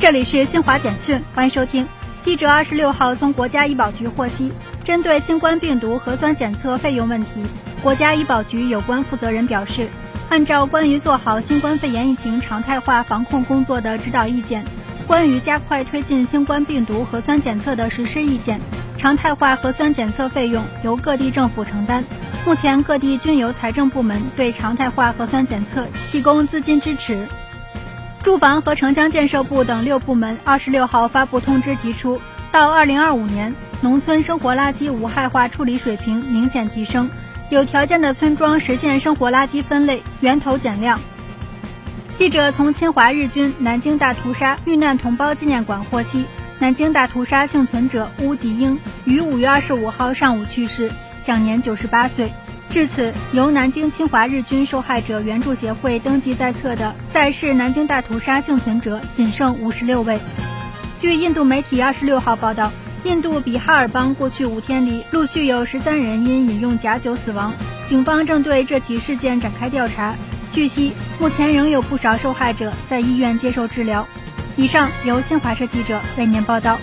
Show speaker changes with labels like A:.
A: 这里是新华简讯，欢迎收听。记者二十六号从国家医保局获悉，针对新冠病毒核酸检测费用问题，国家医保局有关负责人表示，按照关于做好新冠肺炎疫情常态化防控工作的指导意见，关于加快推进新冠病毒核酸检测的实施意见，常态化核酸检测费用由各地政府承担。目前各地均由财政部门对常态化核酸检测提供资金支持。住房和城乡建设部等六部门二十六号发布通知，提出到二零二五年，农村生活垃圾无害化处理水平明显提升，有条件的村庄实现生活垃圾分类源头减量。记者从侵华日军南京大屠杀遇难同胞纪念馆获悉，南京大屠杀幸存者乌吉英于五月二十五号上午去世，享年九十八岁。至此，由南京侵华日军受害者援助协会登记在册的在世南京大屠杀幸存者仅剩五十六位。据印度媒体二十六号报道，印度比哈尔邦过去五天里陆续有十三人因饮用假酒死亡，警方正对这起事件展开调查。据悉，目前仍有不少受害者在医院接受治疗。以上由新华社记者为您报道。